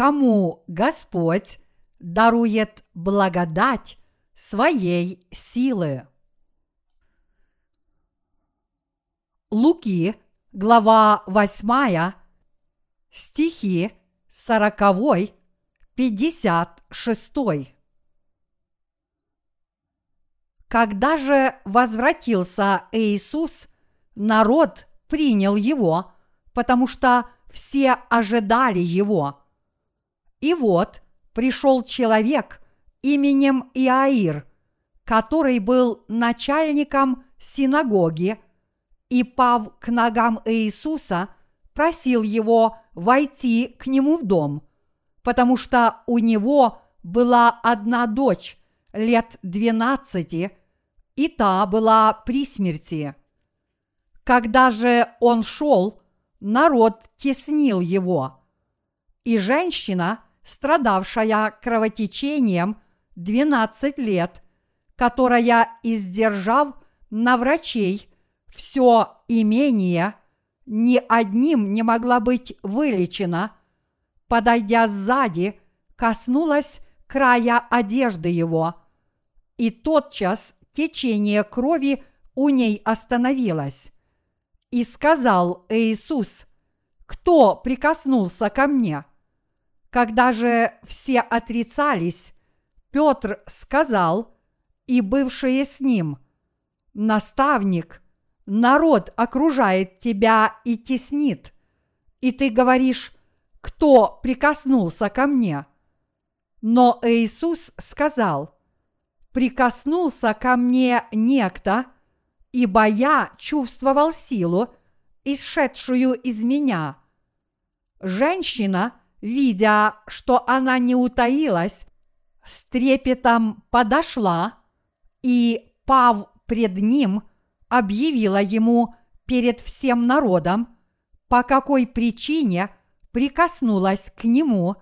кому Господь дарует благодать своей силы. Луки, глава 8, стихи 40, 56. Когда же возвратился Иисус, народ принял его, потому что все ожидали его. И вот пришел человек именем Иаир, который был начальником синагоги, и, пав к ногам Иисуса, просил его войти к нему в дом, потому что у него была одна дочь лет двенадцати, и та была при смерти. Когда же он шел, народ теснил его, и женщина, страдавшая кровотечением двенадцать лет, которая, издержав на врачей все имение, ни одним не могла быть вылечена, подойдя сзади, коснулась края одежды его, и тотчас течение крови у ней остановилось. И сказал Иисус, кто прикоснулся ко мне? Когда же все отрицались, Петр сказал, и бывшие с ним, наставник, народ окружает тебя и теснит, и ты говоришь, кто прикоснулся ко мне? Но Иисус сказал, прикоснулся ко мне некто, ибо я чувствовал силу, исшедшую из меня. Женщина, видя, что она не утаилась, с трепетом подошла и, пав пред ним, объявила ему перед всем народом, по какой причине прикоснулась к нему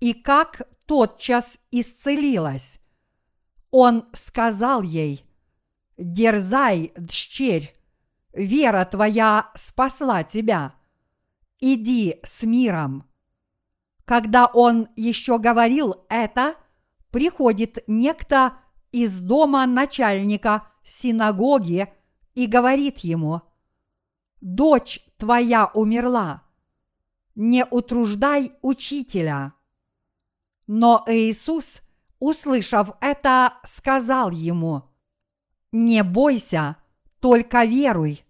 и как тотчас исцелилась. Он сказал ей, «Дерзай, дщерь, вера твоя спасла тебя. Иди с миром». Когда он еще говорил это, приходит некто из дома начальника синагоги и говорит ему, «Дочь твоя умерла, не утруждай учителя». Но Иисус, услышав это, сказал ему, «Не бойся, только веруй,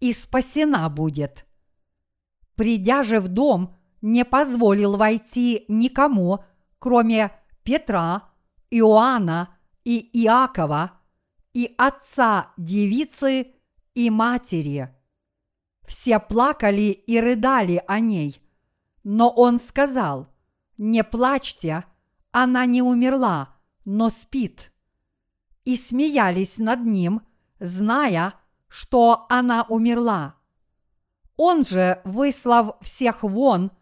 и спасена будет». Придя же в дом, не позволил войти никому, кроме Петра, Иоанна и Иакова, и отца девицы и матери. Все плакали и рыдали о ней, но он сказал – не плачьте, она не умерла, но спит. И смеялись над ним, зная, что она умерла. Он же, выслав всех вон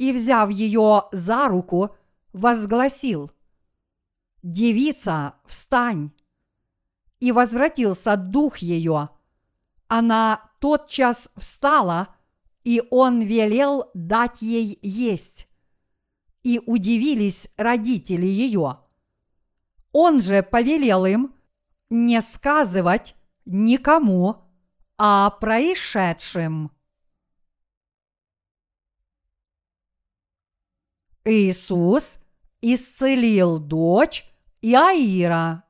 и взяв ее за руку, возгласил «Девица, встань!» И возвратился дух ее. Она тотчас встала, и он велел дать ей есть и удивились родители ее. Он же повелел им не сказывать никому о происшедшем. Иисус исцелил дочь Иаира.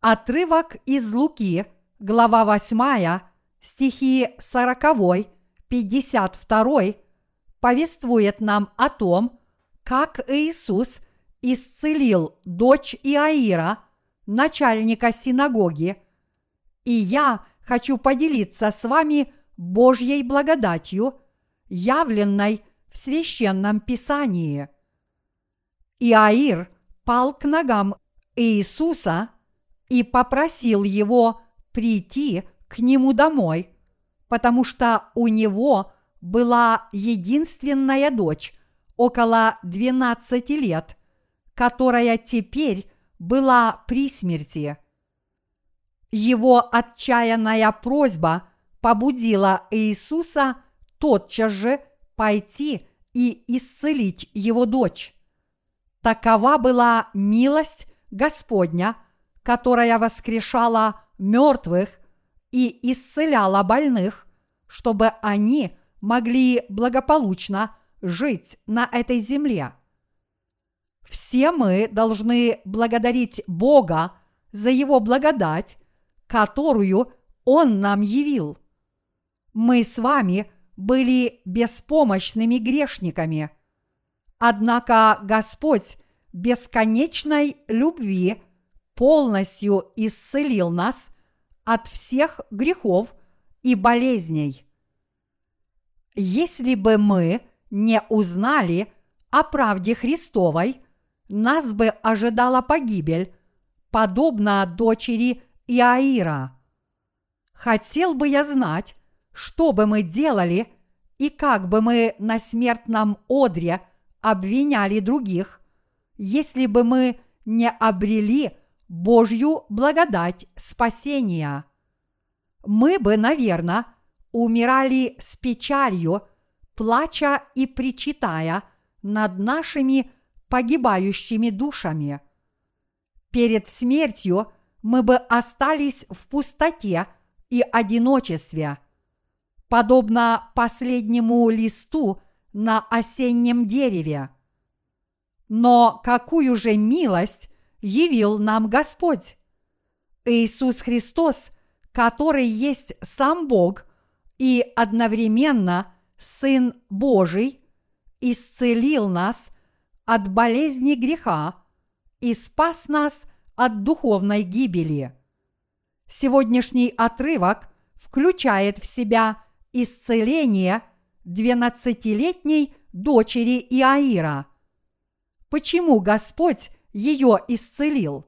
Отрывок из Луки, глава 8, стихи 40 52 повествует нам о том, как Иисус исцелил дочь Иаира, начальника синагоги, и я хочу поделиться с вами Божьей благодатью, явленной в священном писании. Иаир пал к ногам Иисуса и попросил его прийти к нему домой – потому что у него была единственная дочь около 12 лет, которая теперь была при смерти. Его отчаянная просьба побудила Иисуса тотчас же пойти и исцелить его дочь. Такова была милость Господня, которая воскрешала мертвых и исцеляла больных, чтобы они могли благополучно жить на этой земле. Все мы должны благодарить Бога за Его благодать, которую Он нам явил. Мы с вами были беспомощными грешниками. Однако Господь бесконечной любви полностью исцелил нас от всех грехов и болезней. Если бы мы не узнали о правде Христовой, нас бы ожидала погибель, подобно дочери Иаира. Хотел бы я знать, что бы мы делали и как бы мы на смертном одре обвиняли других, если бы мы не обрели Божью благодать спасения. Мы бы, наверное, умирали с печалью, плача и причитая над нашими погибающими душами. Перед смертью мы бы остались в пустоте и одиночестве, подобно последнему листу на осеннем дереве. Но какую же милость явил нам Господь? Иисус Христос, который есть сам Бог и одновременно Сын Божий, исцелил нас от болезни греха и спас нас от духовной гибели. Сегодняшний отрывок включает в себя исцеление двенадцатилетней дочери Иаира. Почему Господь ее исцелил?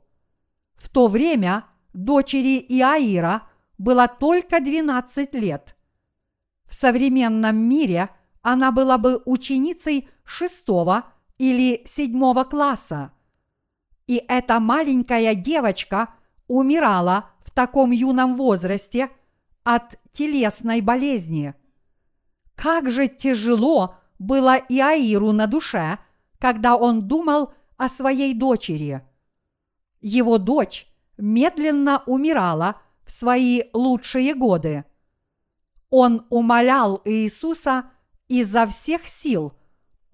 В то время дочери Иаира было только 12 лет. В современном мире она была бы ученицей шестого или седьмого класса. И эта маленькая девочка умирала в таком юном возрасте от телесной болезни. Как же тяжело было Иаиру на душе, когда он думал о своей дочери. Его дочь медленно умирала в свои лучшие годы. Он умолял Иисуса изо всех сил –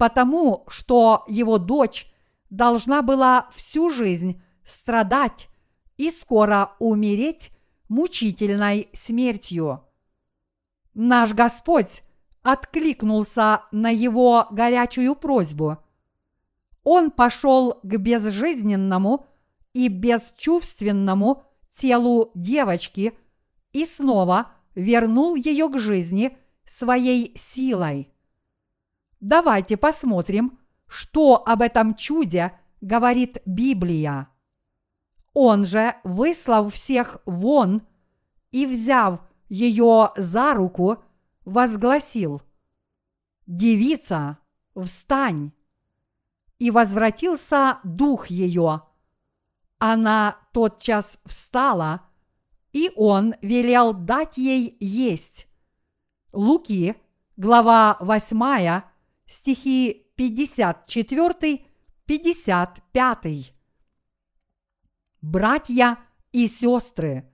потому что его дочь должна была всю жизнь страдать и скоро умереть мучительной смертью. Наш Господь откликнулся на его горячую просьбу. Он пошел к безжизненному и бесчувственному телу девочки и снова вернул ее к жизни своей силой. Давайте посмотрим, что об этом чуде говорит Библия. Он же, выслав всех вон и взяв ее за руку, возгласил «Девица, встань!» И возвратился дух ее. Она тотчас встала, и он велел дать ей есть. Луки, глава 8, стихи 54-55. Братья и сестры,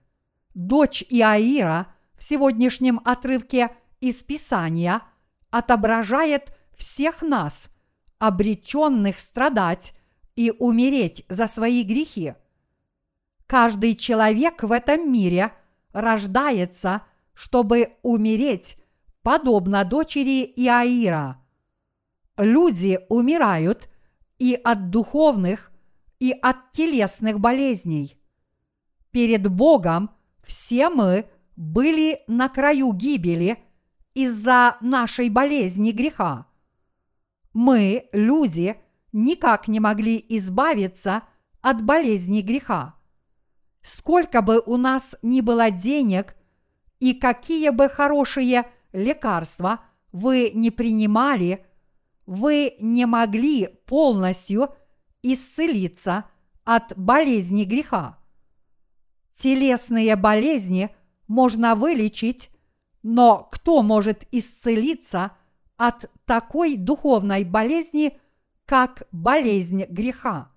дочь Иаира в сегодняшнем отрывке из Писания отображает всех нас, обреченных страдать и умереть за свои грехи. Каждый человек в этом мире рождается, чтобы умереть, подобно дочери Иаира – люди умирают и от духовных, и от телесных болезней. Перед Богом все мы были на краю гибели из-за нашей болезни греха. Мы, люди, никак не могли избавиться от болезни греха. Сколько бы у нас ни было денег и какие бы хорошие лекарства вы не принимали – вы не могли полностью исцелиться от болезни греха. Телесные болезни можно вылечить, Но кто может исцелиться от такой духовной болезни, как болезнь греха?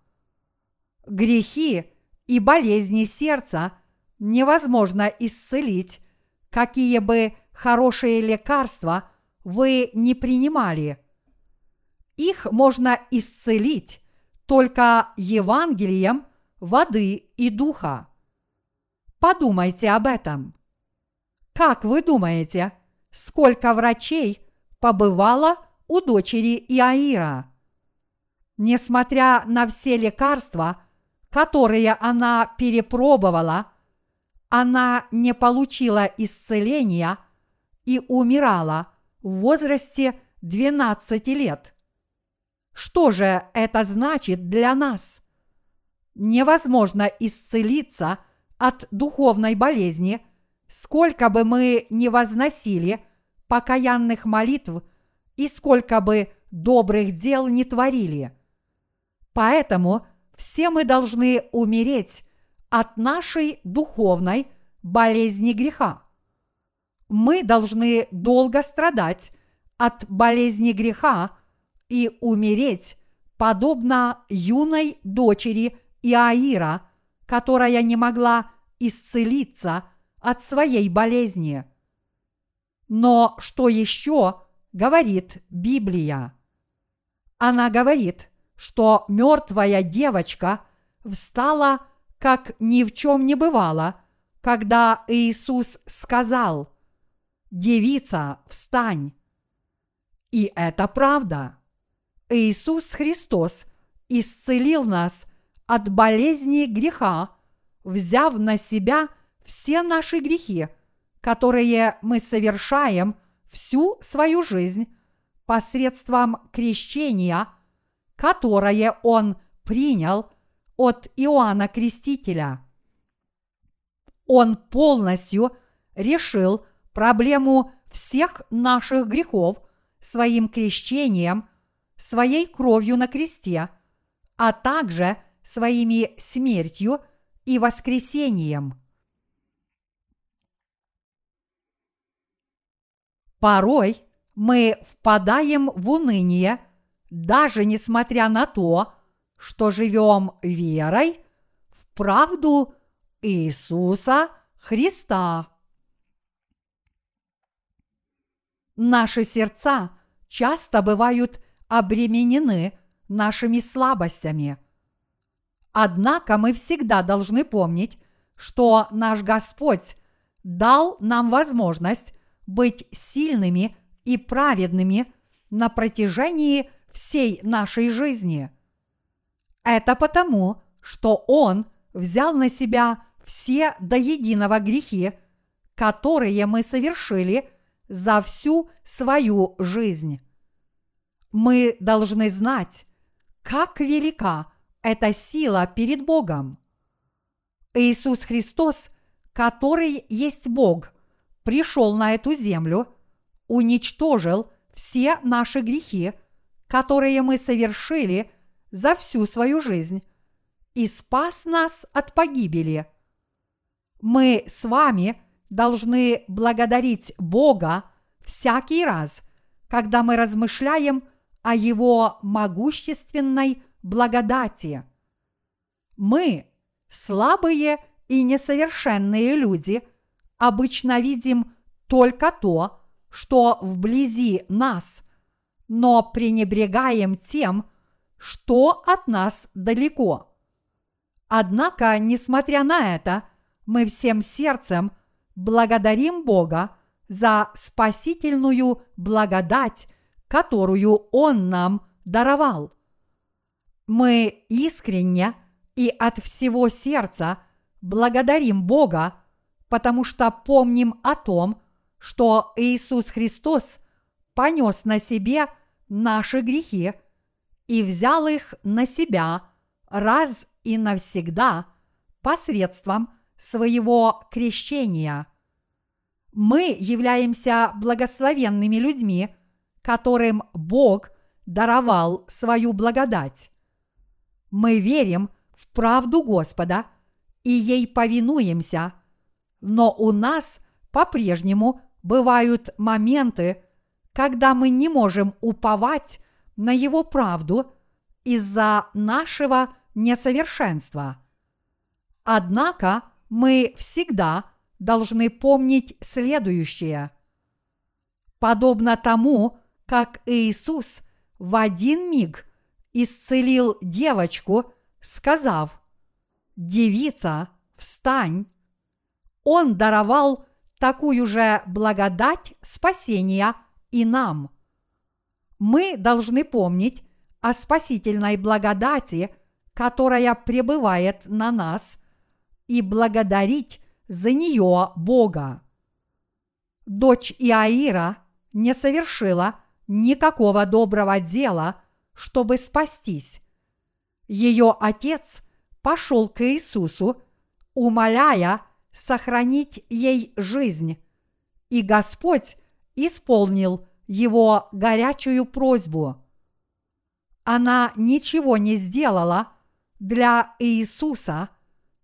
Грехи и болезни сердца невозможно исцелить, какие бы хорошие лекарства вы не принимали. Их можно исцелить только Евангелием воды и духа. Подумайте об этом. Как вы думаете, сколько врачей побывало у дочери Иаира? Несмотря на все лекарства, которые она перепробовала, она не получила исцеления и умирала в возрасте 12 лет. Что же это значит для нас? Невозможно исцелиться от духовной болезни, сколько бы мы ни возносили покаянных молитв и сколько бы добрых дел не творили. Поэтому все мы должны умереть от нашей духовной болезни греха. Мы должны долго страдать от болезни греха и умереть, подобно юной дочери Иаира, которая не могла исцелиться от своей болезни. Но что еще говорит Библия? Она говорит, что мертвая девочка встала, как ни в чем не бывало, когда Иисус сказал «Девица, встань!» И это правда. Иисус Христос исцелил нас от болезни греха, взяв на себя все наши грехи, которые мы совершаем всю свою жизнь посредством крещения, которое Он принял от Иоанна Крестителя. Он полностью решил проблему всех наших грехов своим крещением – своей кровью на кресте, а также своими смертью и воскресением. Порой мы впадаем в уныние, даже несмотря на то, что живем верой в правду Иисуса Христа. Наши сердца часто бывают обременены нашими слабостями. Однако мы всегда должны помнить, что наш Господь дал нам возможность быть сильными и праведными на протяжении всей нашей жизни. Это потому, что Он взял на себя все до единого грехи, которые мы совершили за всю свою жизнь мы должны знать, как велика эта сила перед Богом. Иисус Христос, который есть Бог, пришел на эту землю, уничтожил все наши грехи, которые мы совершили за всю свою жизнь, и спас нас от погибели. Мы с вами должны благодарить Бога всякий раз, когда мы размышляем о Его могущественной благодати. Мы, слабые и несовершенные люди, обычно видим только то, что вблизи нас, но пренебрегаем тем, что от нас далеко. Однако, несмотря на это, мы всем сердцем благодарим Бога за спасительную благодать которую Он нам даровал. Мы искренне и от всего сердца благодарим Бога, потому что помним о том, что Иисус Христос понес на себе наши грехи и взял их на себя раз и навсегда посредством своего крещения. Мы являемся благословенными людьми – которым Бог даровал свою благодать. Мы верим в правду Господа и ей повинуемся, но у нас по-прежнему бывают моменты, когда мы не можем уповать на Его правду из-за нашего несовершенства. Однако мы всегда должны помнить следующее. Подобно тому, как Иисус в один миг исцелил девочку, сказав «Девица, встань!» Он даровал такую же благодать спасения и нам. Мы должны помнить о спасительной благодати, которая пребывает на нас, и благодарить за нее Бога. Дочь Иаира не совершила никакого доброго дела, чтобы спастись. Ее отец пошел к Иисусу, умоляя сохранить ей жизнь, и Господь исполнил его горячую просьбу. Она ничего не сделала для Иисуса,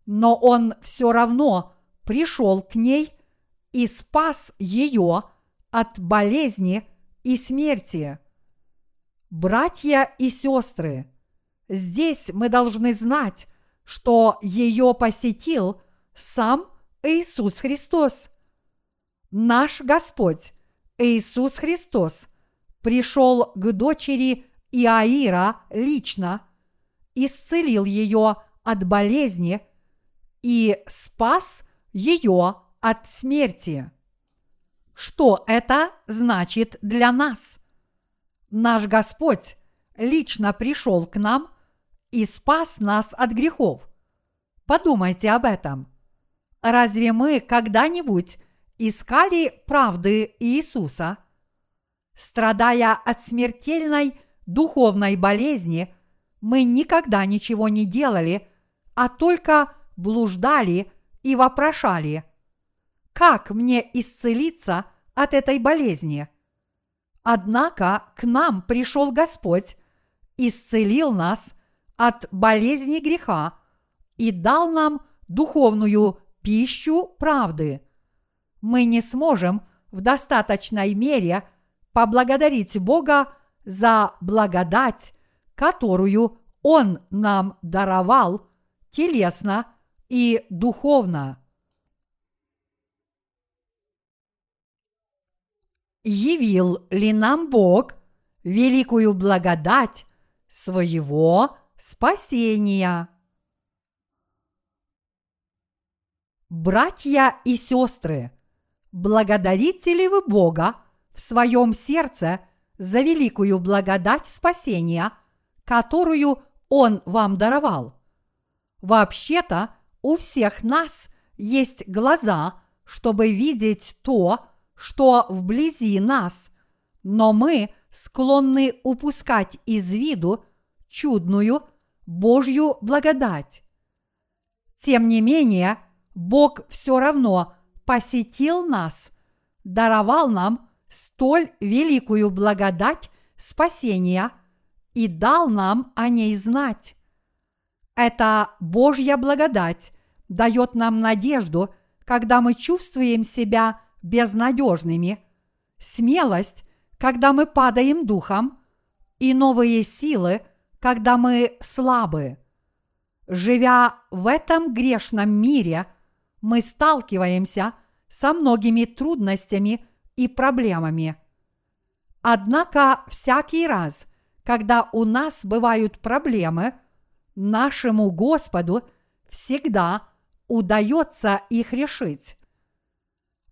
но он все равно пришел к ней и спас ее от болезни и смерти. Братья и сестры, здесь мы должны знать, что ее посетил сам Иисус Христос. Наш Господь Иисус Христос пришел к дочери Иаира лично, исцелил ее от болезни и спас ее от смерти. Что это значит для нас? Наш Господь лично пришел к нам и спас нас от грехов. Подумайте об этом. Разве мы когда-нибудь искали правды Иисуса? Страдая от смертельной духовной болезни, мы никогда ничего не делали, а только блуждали и вопрошали, как мне исцелиться от этой болезни? Однако к нам пришел Господь, исцелил нас от болезни греха и дал нам духовную пищу правды. Мы не сможем в достаточной мере поблагодарить Бога за благодать, которую Он нам даровал телесно и духовно. Явил ли нам Бог великую благодать своего спасения? Братья и сестры, благодарите ли вы Бога в своем сердце за великую благодать спасения, которую Он вам даровал? Вообще-то у всех нас есть глаза, чтобы видеть то, что вблизи нас, но мы склонны упускать из виду чудную Божью благодать. Тем не менее, Бог все равно посетил нас, даровал нам столь великую благодать спасения и дал нам о ней знать. Эта Божья благодать дает нам надежду, когда мы чувствуем себя безнадежными, смелость, когда мы падаем духом, и новые силы, когда мы слабы. Живя в этом грешном мире, мы сталкиваемся со многими трудностями и проблемами. Однако всякий раз, когда у нас бывают проблемы – нашему Господу всегда удается их решить.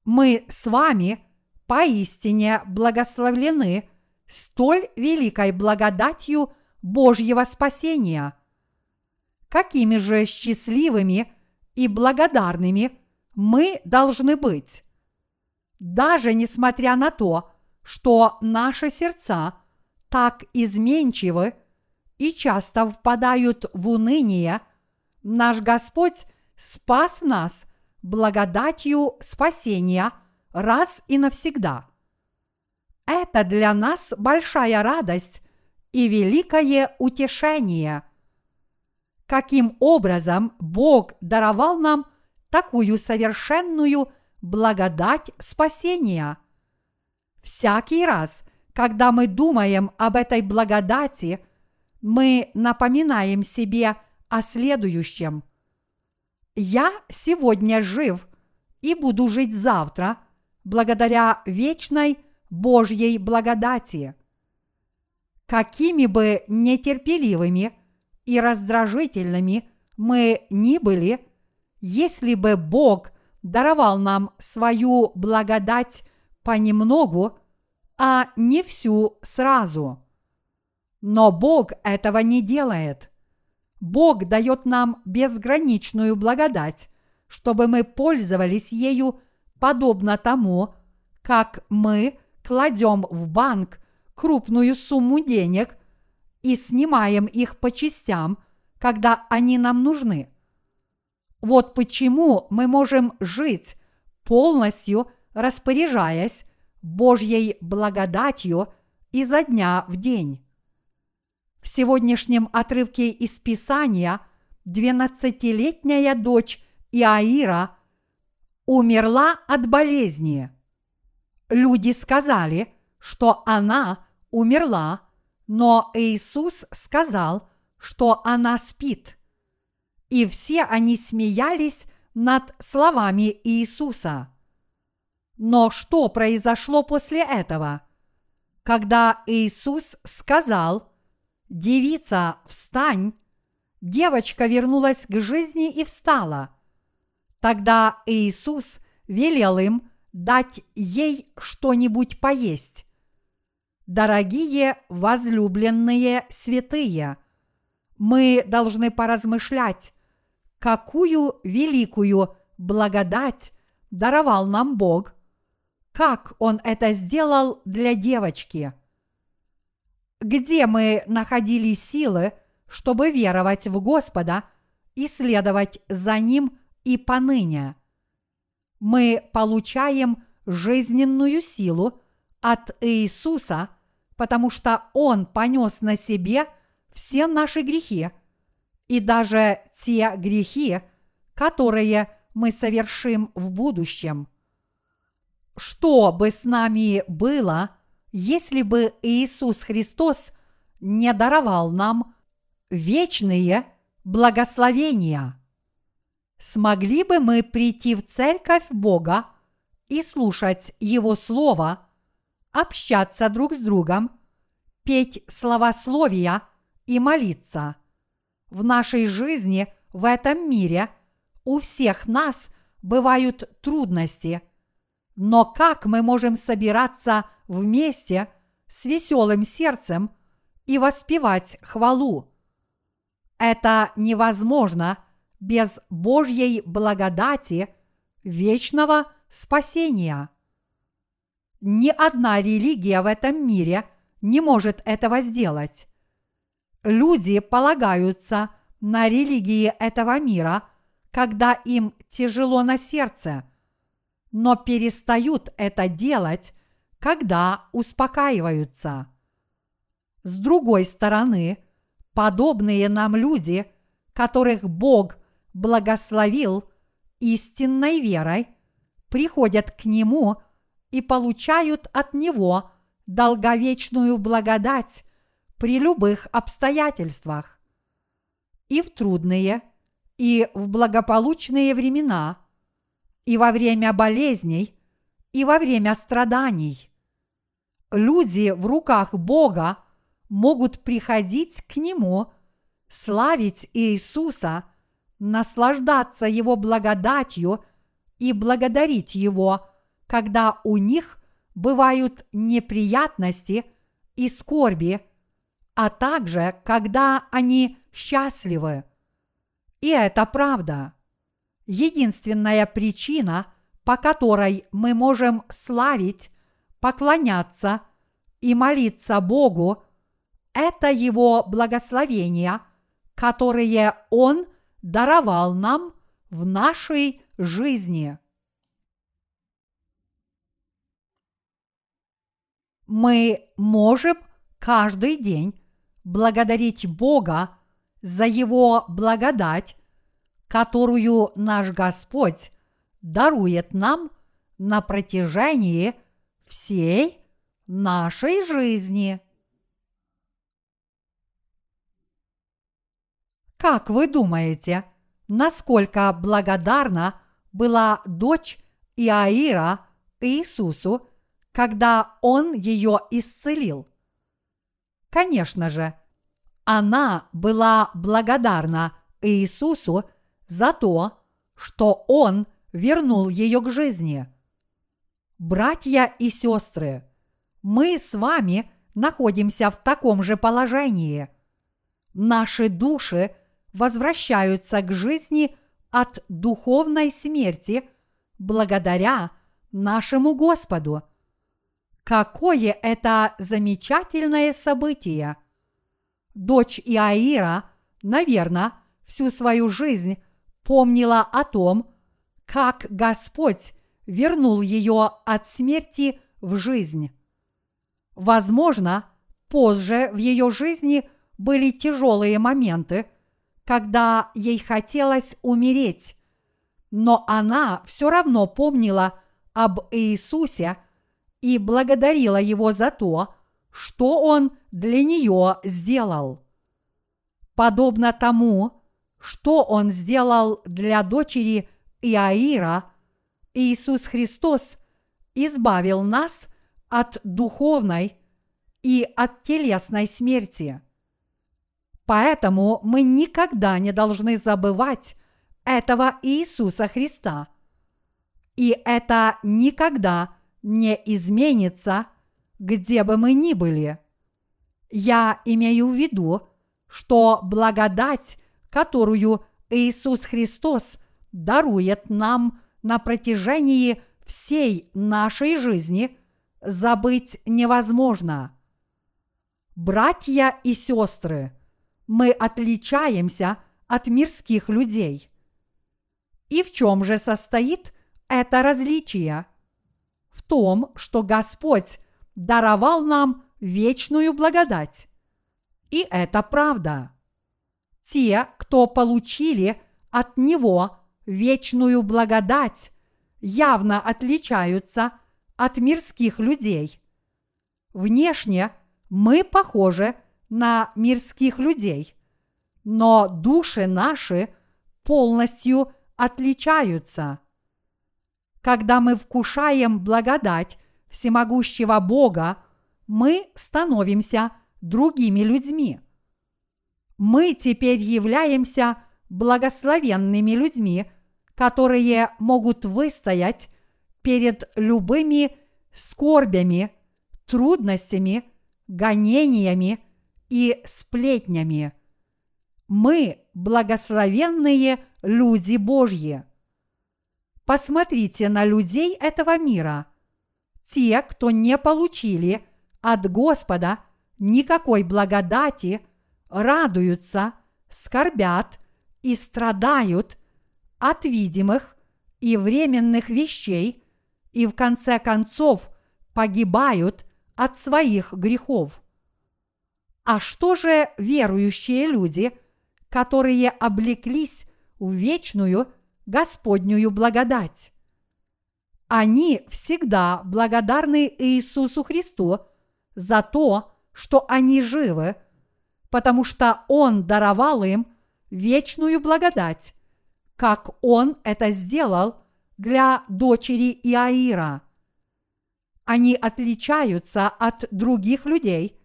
Мы с вами поистине благословлены столь великой благодатью Божьего спасения. Какими же счастливыми и благодарными мы должны быть. Даже несмотря на то, что наши сердца так изменчивы – и часто впадают в уныние, наш Господь спас нас благодатью спасения раз и навсегда. Это для нас большая радость и великое утешение. Каким образом Бог даровал нам такую совершенную благодать спасения. Всякий раз, когда мы думаем об этой благодати, мы напоминаем себе о следующем. Я сегодня жив и буду жить завтра благодаря вечной Божьей благодати. Какими бы нетерпеливыми и раздражительными мы ни были, если бы Бог даровал нам свою благодать понемногу, а не всю сразу. Но Бог этого не делает. Бог дает нам безграничную благодать, чтобы мы пользовались ею подобно тому, как мы кладем в банк крупную сумму денег и снимаем их по частям, когда они нам нужны. Вот почему мы можем жить полностью распоряжаясь Божьей благодатью изо дня в день. В сегодняшнем отрывке из Писания 12-летняя дочь Иаира умерла от болезни. Люди сказали, что она умерла, но Иисус сказал, что она спит. И все они смеялись над словами Иисуса. Но что произошло после этого? Когда Иисус сказал «Девица, встань!», девочка вернулась к жизни и встала. Тогда Иисус велел им дать ей что-нибудь поесть. Дорогие возлюбленные святые, мы должны поразмышлять, какую великую благодать даровал нам Бог как он это сделал для девочки. Где мы находили силы, чтобы веровать в Господа и следовать за Ним и поныне? Мы получаем жизненную силу от Иисуса, потому что Он понес на себе все наши грехи, и даже те грехи, которые мы совершим в будущем – что бы с нами было, если бы Иисус Христос не даровал нам вечные благословения? Смогли бы мы прийти в церковь Бога и слушать Его Слово, общаться друг с другом, петь словословия и молиться? В нашей жизни в этом мире у всех нас бывают трудности – но как мы можем собираться вместе с веселым сердцем и воспевать хвалу? Это невозможно без Божьей благодати вечного спасения. Ни одна религия в этом мире не может этого сделать. Люди полагаются на религии этого мира, когда им тяжело на сердце – но перестают это делать, когда успокаиваются. С другой стороны, подобные нам люди, которых Бог благословил истинной верой, приходят к Нему и получают от Него долговечную благодать при любых обстоятельствах. И в трудные, и в благополучные времена – и во время болезней, и во время страданий. Люди в руках Бога могут приходить к Нему, славить Иисуса, наслаждаться Его благодатью и благодарить Его, когда у них бывают неприятности и скорби, а также когда они счастливы. И это правда единственная причина, по которой мы можем славить, поклоняться и молиться Богу, это Его благословения, которые Он даровал нам в нашей жизни. Мы можем каждый день благодарить Бога за Его благодать которую наш Господь дарует нам на протяжении всей нашей жизни. Как вы думаете, насколько благодарна была дочь Иаира Иисусу, когда Он ее исцелил? Конечно же, она была благодарна Иисусу за то, что Он вернул ее к жизни. Братья и сестры, мы с вами находимся в таком же положении. Наши души возвращаются к жизни от духовной смерти благодаря нашему Господу. Какое это замечательное событие! Дочь Иаира, наверное, всю свою жизнь помнила о том, как Господь вернул ее от смерти в жизнь. Возможно, позже в ее жизни были тяжелые моменты, когда ей хотелось умереть, но она все равно помнила об Иисусе и благодарила Его за то, что Он для нее сделал. Подобно тому, что Он сделал для дочери Иаира, Иисус Христос избавил нас от духовной и от телесной смерти. Поэтому мы никогда не должны забывать этого Иисуса Христа. И это никогда не изменится, где бы мы ни были. Я имею в виду, что благодать, которую Иисус Христос дарует нам на протяжении всей нашей жизни, забыть невозможно. Братья и сестры, мы отличаемся от мирских людей. И в чем же состоит это различие? В том, что Господь даровал нам вечную благодать. И это правда. Те, кто получили от Него вечную благодать, явно отличаются от мирских людей. Внешне мы похожи на мирских людей, но души наши полностью отличаются. Когда мы вкушаем благодать всемогущего Бога, мы становимся другими людьми. Мы теперь являемся благословенными людьми, которые могут выстоять перед любыми скорбями, трудностями, гонениями и сплетнями. Мы благословенные люди Божьи. Посмотрите на людей этого мира. Те, кто не получили от Господа никакой благодати, радуются, скорбят и страдают от видимых и временных вещей и в конце концов погибают от своих грехов. А что же верующие люди, которые облеклись в вечную Господнюю благодать. Они всегда благодарны Иисусу Христу за то, что они живы, потому что Он даровал им вечную благодать, как Он это сделал для дочери Иаира. Они отличаются от других людей,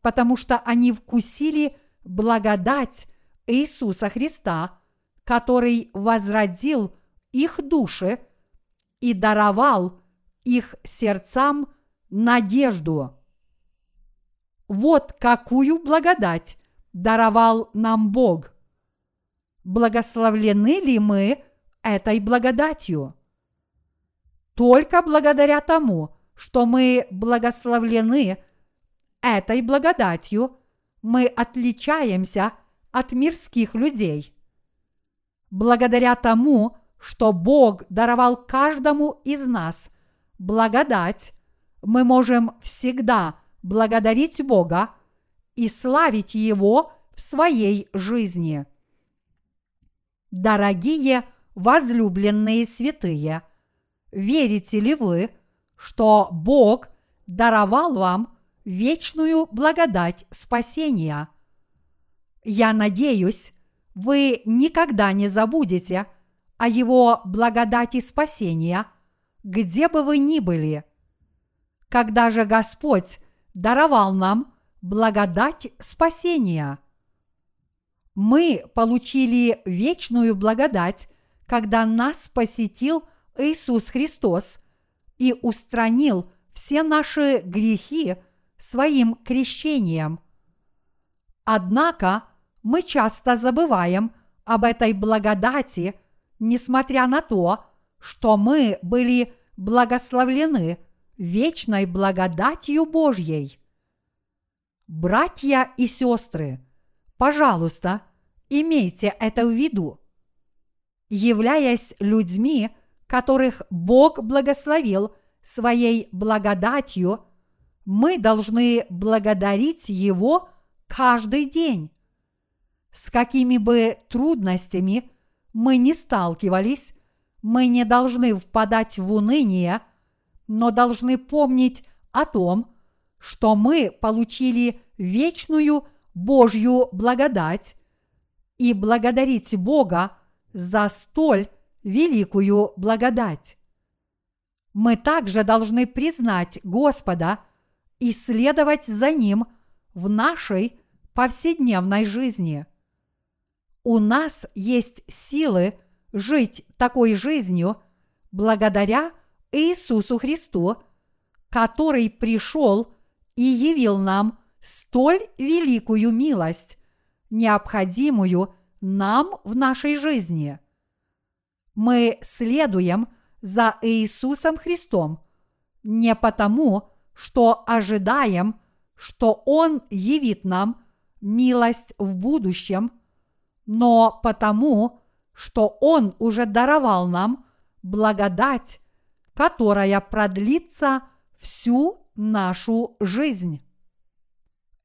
потому что они вкусили благодать Иисуса Христа – который возродил их души и даровал их сердцам надежду. Вот какую благодать даровал нам Бог. Благословлены ли мы этой благодатью? Только благодаря тому, что мы благословлены этой благодатью, мы отличаемся от мирских людей благодаря тому, что Бог даровал каждому из нас благодать, мы можем всегда благодарить Бога и славить Его в своей жизни. Дорогие возлюбленные святые, верите ли вы, что Бог даровал вам вечную благодать спасения? Я надеюсь, вы никогда не забудете о Его благодати спасения, где бы вы ни были. Когда же Господь даровал нам благодать спасения? Мы получили вечную благодать, когда нас посетил Иисус Христос и устранил все наши грехи своим крещением. Однако мы часто забываем об этой благодати, несмотря на то, что мы были благословлены вечной благодатью Божьей. Братья и сестры, пожалуйста, имейте это в виду. Являясь людьми, которых Бог благословил своей благодатью, мы должны благодарить Его каждый день. С какими бы трудностями мы не сталкивались, мы не должны впадать в уныние, но должны помнить о том, что мы получили вечную Божью благодать и благодарить Бога за столь великую благодать. Мы также должны признать Господа и следовать за Ним в нашей повседневной жизни. У нас есть силы жить такой жизнью благодаря Иисусу Христу, который пришел и явил нам столь великую милость, необходимую нам в нашей жизни. Мы следуем за Иисусом Христом не потому, что ожидаем, что Он явит нам милость в будущем, но потому, что Он уже даровал нам благодать, которая продлится всю нашу жизнь.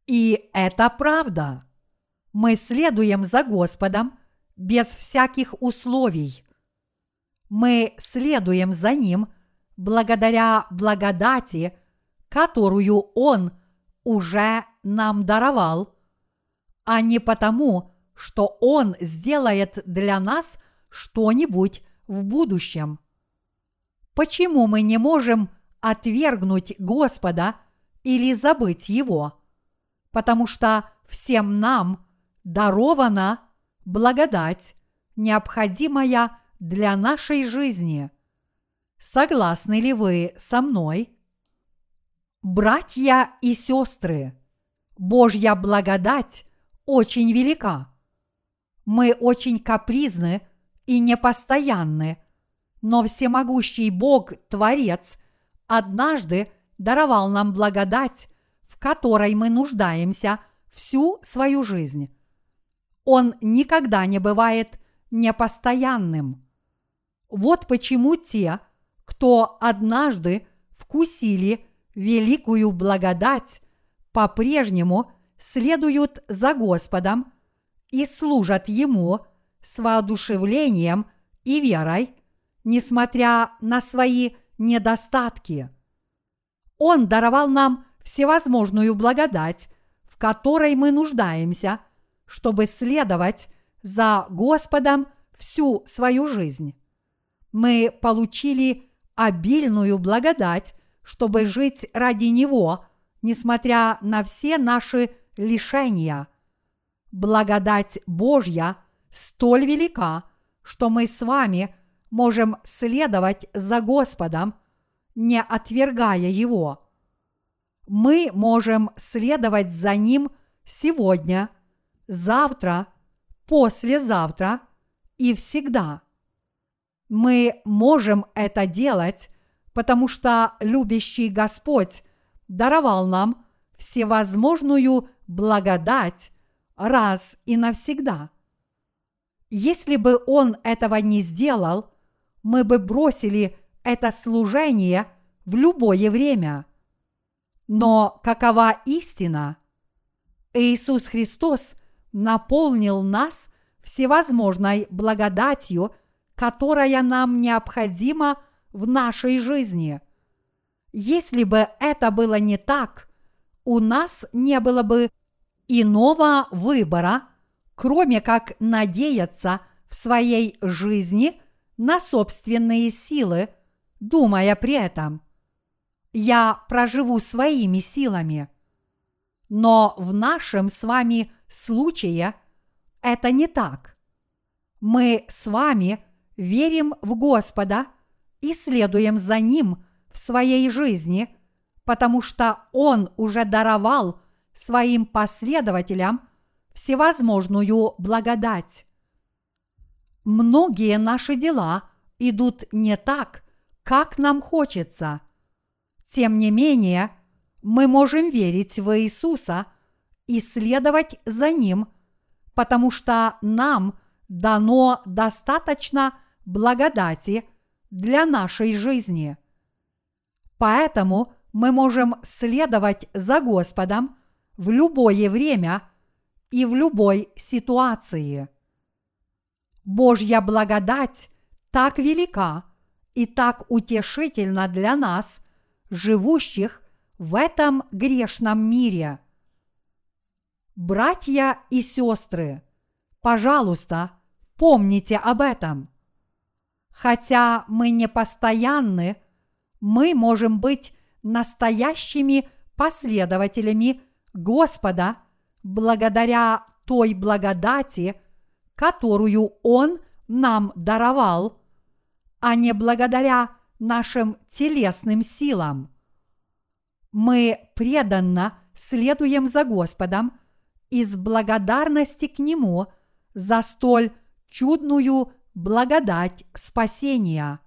И это правда. Мы следуем за Господом без всяких условий. Мы следуем за Ним благодаря благодати, которую Он уже нам даровал, а не потому, что Он сделает для нас что-нибудь в будущем. Почему мы не можем отвергнуть Господа или забыть Его? Потому что всем нам дарована благодать, необходимая для нашей жизни. Согласны ли вы со мной? Братья и сестры, Божья благодать очень велика. Мы очень капризны и непостоянны, но всемогущий Бог, Творец, однажды даровал нам благодать, в которой мы нуждаемся всю свою жизнь. Он никогда не бывает непостоянным. Вот почему те, кто однажды вкусили великую благодать, по-прежнему следуют за Господом и служат Ему с воодушевлением и верой, несмотря на свои недостатки. Он даровал нам всевозможную благодать, в которой мы нуждаемся, чтобы следовать за Господом всю свою жизнь. Мы получили обильную благодать, чтобы жить ради Него, несмотря на все наши лишения. Благодать Божья столь велика, что мы с вами можем следовать за Господом, не отвергая Его. Мы можем следовать за Ним сегодня, завтра, послезавтра и всегда. Мы можем это делать, потому что любящий Господь даровал нам всевозможную благодать раз и навсегда. Если бы Он этого не сделал, мы бы бросили это служение в любое время. Но какова истина? Иисус Христос наполнил нас всевозможной благодатью, которая нам необходима в нашей жизни. Если бы это было не так, у нас не было бы иного выбора, кроме как надеяться в своей жизни на собственные силы, думая при этом, я проживу своими силами. Но в нашем с вами случае это не так. Мы с вами верим в Господа и следуем за Ним в своей жизни, потому что Он уже даровал своим последователям всевозможную благодать. Многие наши дела идут не так, как нам хочется. Тем не менее, мы можем верить в Иисуса и следовать за Ним, потому что нам дано достаточно благодати для нашей жизни. Поэтому мы можем следовать за Господом в любое время – и в любой ситуации. Божья благодать так велика и так утешительна для нас, живущих в этом грешном мире. Братья и сестры, пожалуйста, помните об этом. Хотя мы не постоянны, мы можем быть настоящими последователями Господа – благодаря той благодати, которую Он нам даровал, а не благодаря нашим телесным силам. Мы преданно следуем за Господом из благодарности к Нему за столь чудную благодать спасения.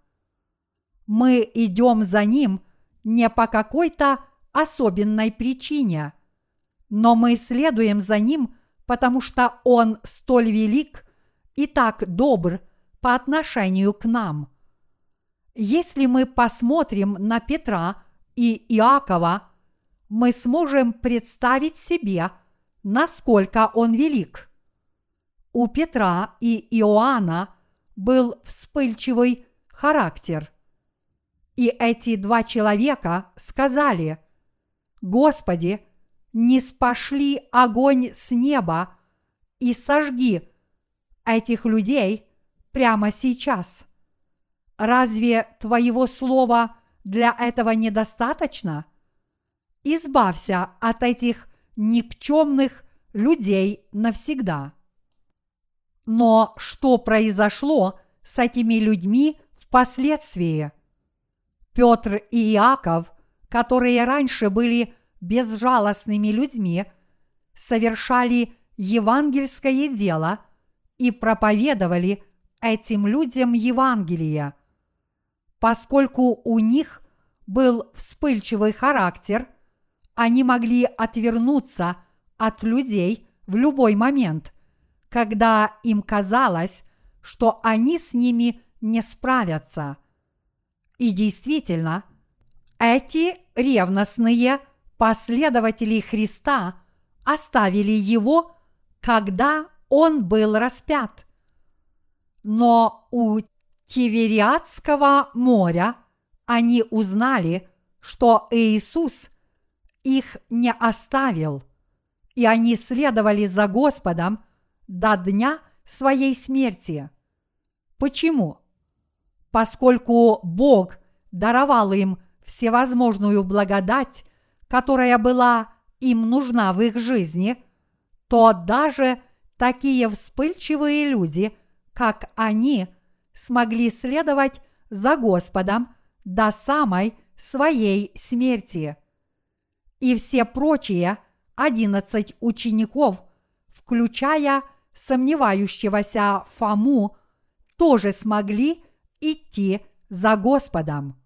Мы идем за Ним не по какой-то особенной причине – но мы следуем за Ним, потому что Он столь велик и так добр по отношению к нам. Если мы посмотрим на Петра и Иакова, мы сможем представить себе, насколько он велик. У Петра и Иоанна был вспыльчивый характер. И эти два человека сказали, «Господи, не спошли огонь с неба и сожги этих людей прямо сейчас. Разве твоего слова для этого недостаточно? Избавься от этих никчемных людей навсегда. Но что произошло с этими людьми впоследствии? Петр и Иаков, которые раньше были безжалостными людьми, совершали евангельское дело и проповедовали этим людям Евангелие. Поскольку у них был вспыльчивый характер, они могли отвернуться от людей в любой момент, когда им казалось, что они с ними не справятся. И действительно, эти ревностные последователи Христа оставили его, когда он был распят. Но у Тивериадского моря они узнали, что Иисус их не оставил, и они следовали за Господом до дня своей смерти. Почему? Поскольку Бог даровал им всевозможную благодать которая была им нужна в их жизни, то даже такие вспыльчивые люди, как они, смогли следовать за Господом до самой своей смерти. И все прочие одиннадцать учеников, включая сомневающегося Фому, тоже смогли идти за Господом.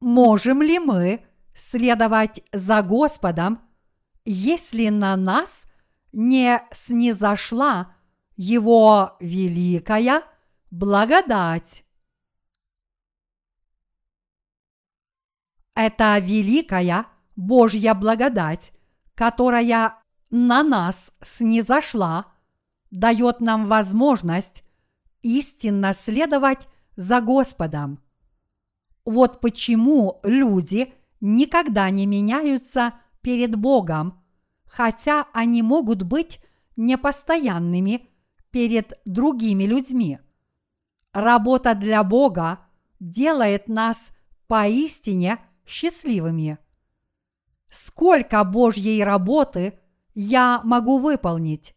Можем ли мы следовать за Господом, если на нас не снизошла Его великая благодать? Это великая Божья благодать, которая на нас снизошла, дает нам возможность истинно следовать за Господом. Вот почему люди никогда не меняются перед Богом, хотя они могут быть непостоянными перед другими людьми. Работа для Бога делает нас поистине счастливыми. Сколько Божьей работы я могу выполнить?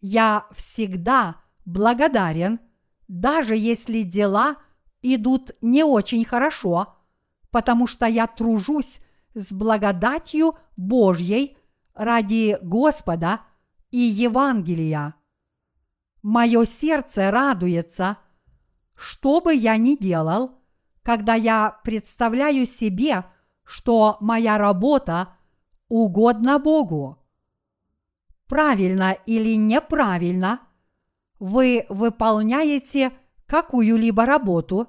Я всегда благодарен, даже если дела идут не очень хорошо, потому что я тружусь с благодатью Божьей ради Господа и Евангелия. Мое сердце радуется, что бы я ни делал, когда я представляю себе, что моя работа угодна Богу. Правильно или неправильно, вы выполняете какую-либо работу,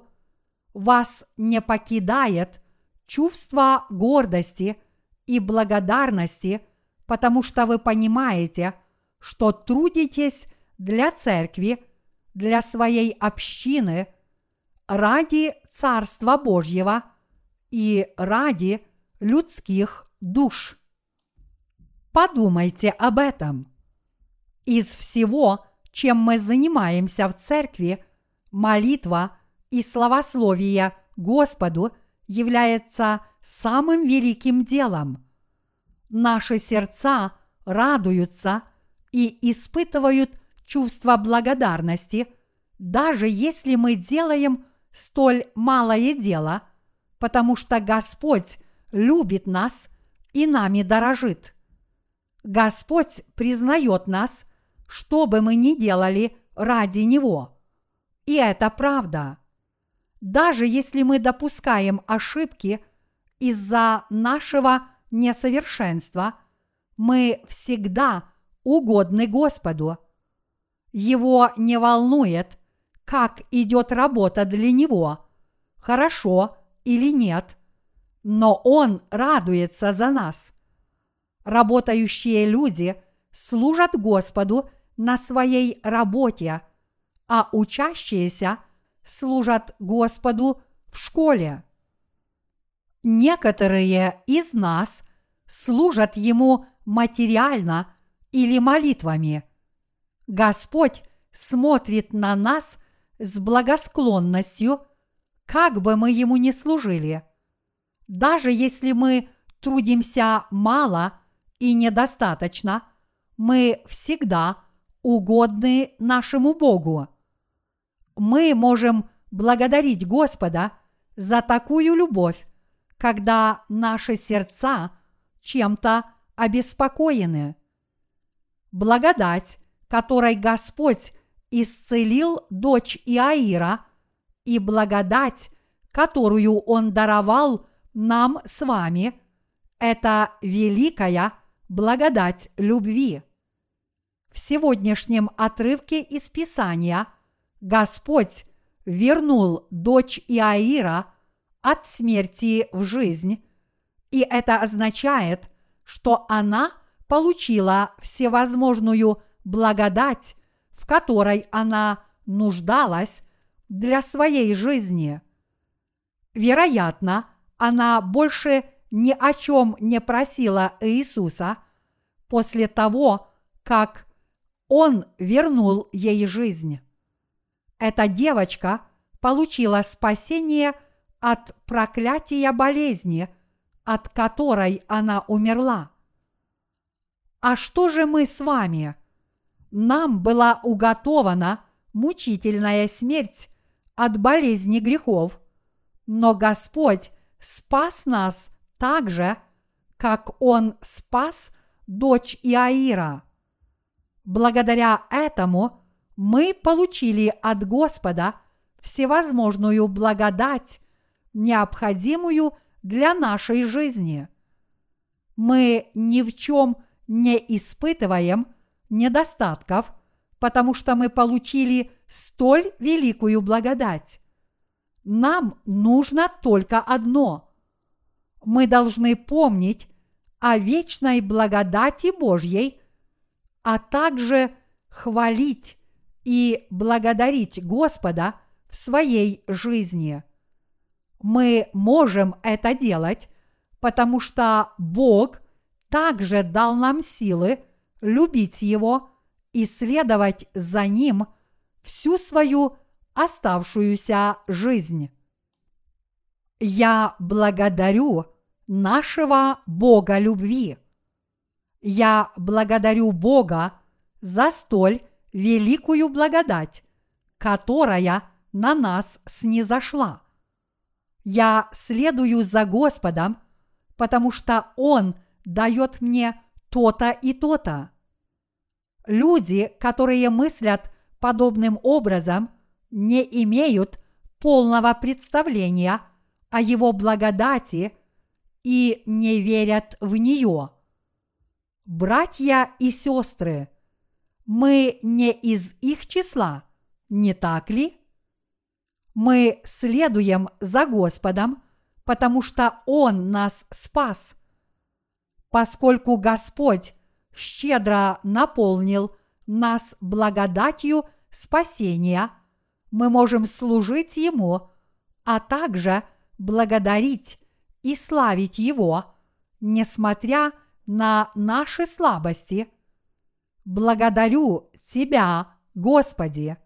вас не покидает чувство гордости и благодарности, потому что вы понимаете, что трудитесь для церкви, для своей общины, ради Царства Божьего и ради людских душ. Подумайте об этом. Из всего, чем мы занимаемся в церкви, молитва и словословие Господу является самым великим делом. Наши сердца радуются и испытывают чувство благодарности, даже если мы делаем столь малое дело, потому что Господь любит нас и нами дорожит. Господь признает нас, что бы мы ни делали ради Него. И это правда. Даже если мы допускаем ошибки из-за нашего несовершенства, мы всегда угодны Господу. Его не волнует, как идет работа для него, хорошо или нет, но Он радуется за нас. Работающие люди служат Господу на своей работе, а учащиеся служат Господу в школе. Некоторые из нас служат Ему материально или молитвами. Господь смотрит на нас с благосклонностью, как бы мы Ему ни служили. Даже если мы трудимся мало и недостаточно, мы всегда угодны нашему Богу. Мы можем благодарить Господа за такую любовь, когда наши сердца чем-то обеспокоены. Благодать, которой Господь исцелил дочь Иаира, и благодать, которую Он даровал нам с вами, это великая благодать любви. В сегодняшнем отрывке из Писания Господь вернул дочь Иаира от смерти в жизнь, и это означает, что она получила всевозможную благодать, в которой она нуждалась для своей жизни. Вероятно, она больше ни о чем не просила Иисуса после того, как Он вернул ей жизнь. Эта девочка получила спасение от проклятия болезни, от которой она умерла. А что же мы с вами? Нам была уготована мучительная смерть от болезни грехов, но Господь спас нас так же, как Он спас дочь Иаира. Благодаря этому мы получили от Господа всевозможную благодать, необходимую для нашей жизни. Мы ни в чем не испытываем недостатков, потому что мы получили столь великую благодать. Нам нужно только одно. Мы должны помнить о вечной благодати Божьей, а также хвалить и благодарить Господа в своей жизни. Мы можем это делать, потому что Бог также дал нам силы любить Его и следовать за Ним всю свою оставшуюся жизнь. Я благодарю нашего Бога любви. Я благодарю Бога за столь великую благодать, которая на нас снизошла. Я следую за Господом, потому что Он дает мне то-то и то-то. Люди, которые мыслят подобным образом, не имеют полного представления о Его благодати и не верят в нее. Братья и сестры, мы не из их числа, не так ли? Мы следуем за Господом, потому что Он нас спас. Поскольку Господь щедро наполнил нас благодатью спасения, мы можем служить Ему, а также благодарить и славить Его, несмотря на наши слабости. Благодарю Тебя, Господи!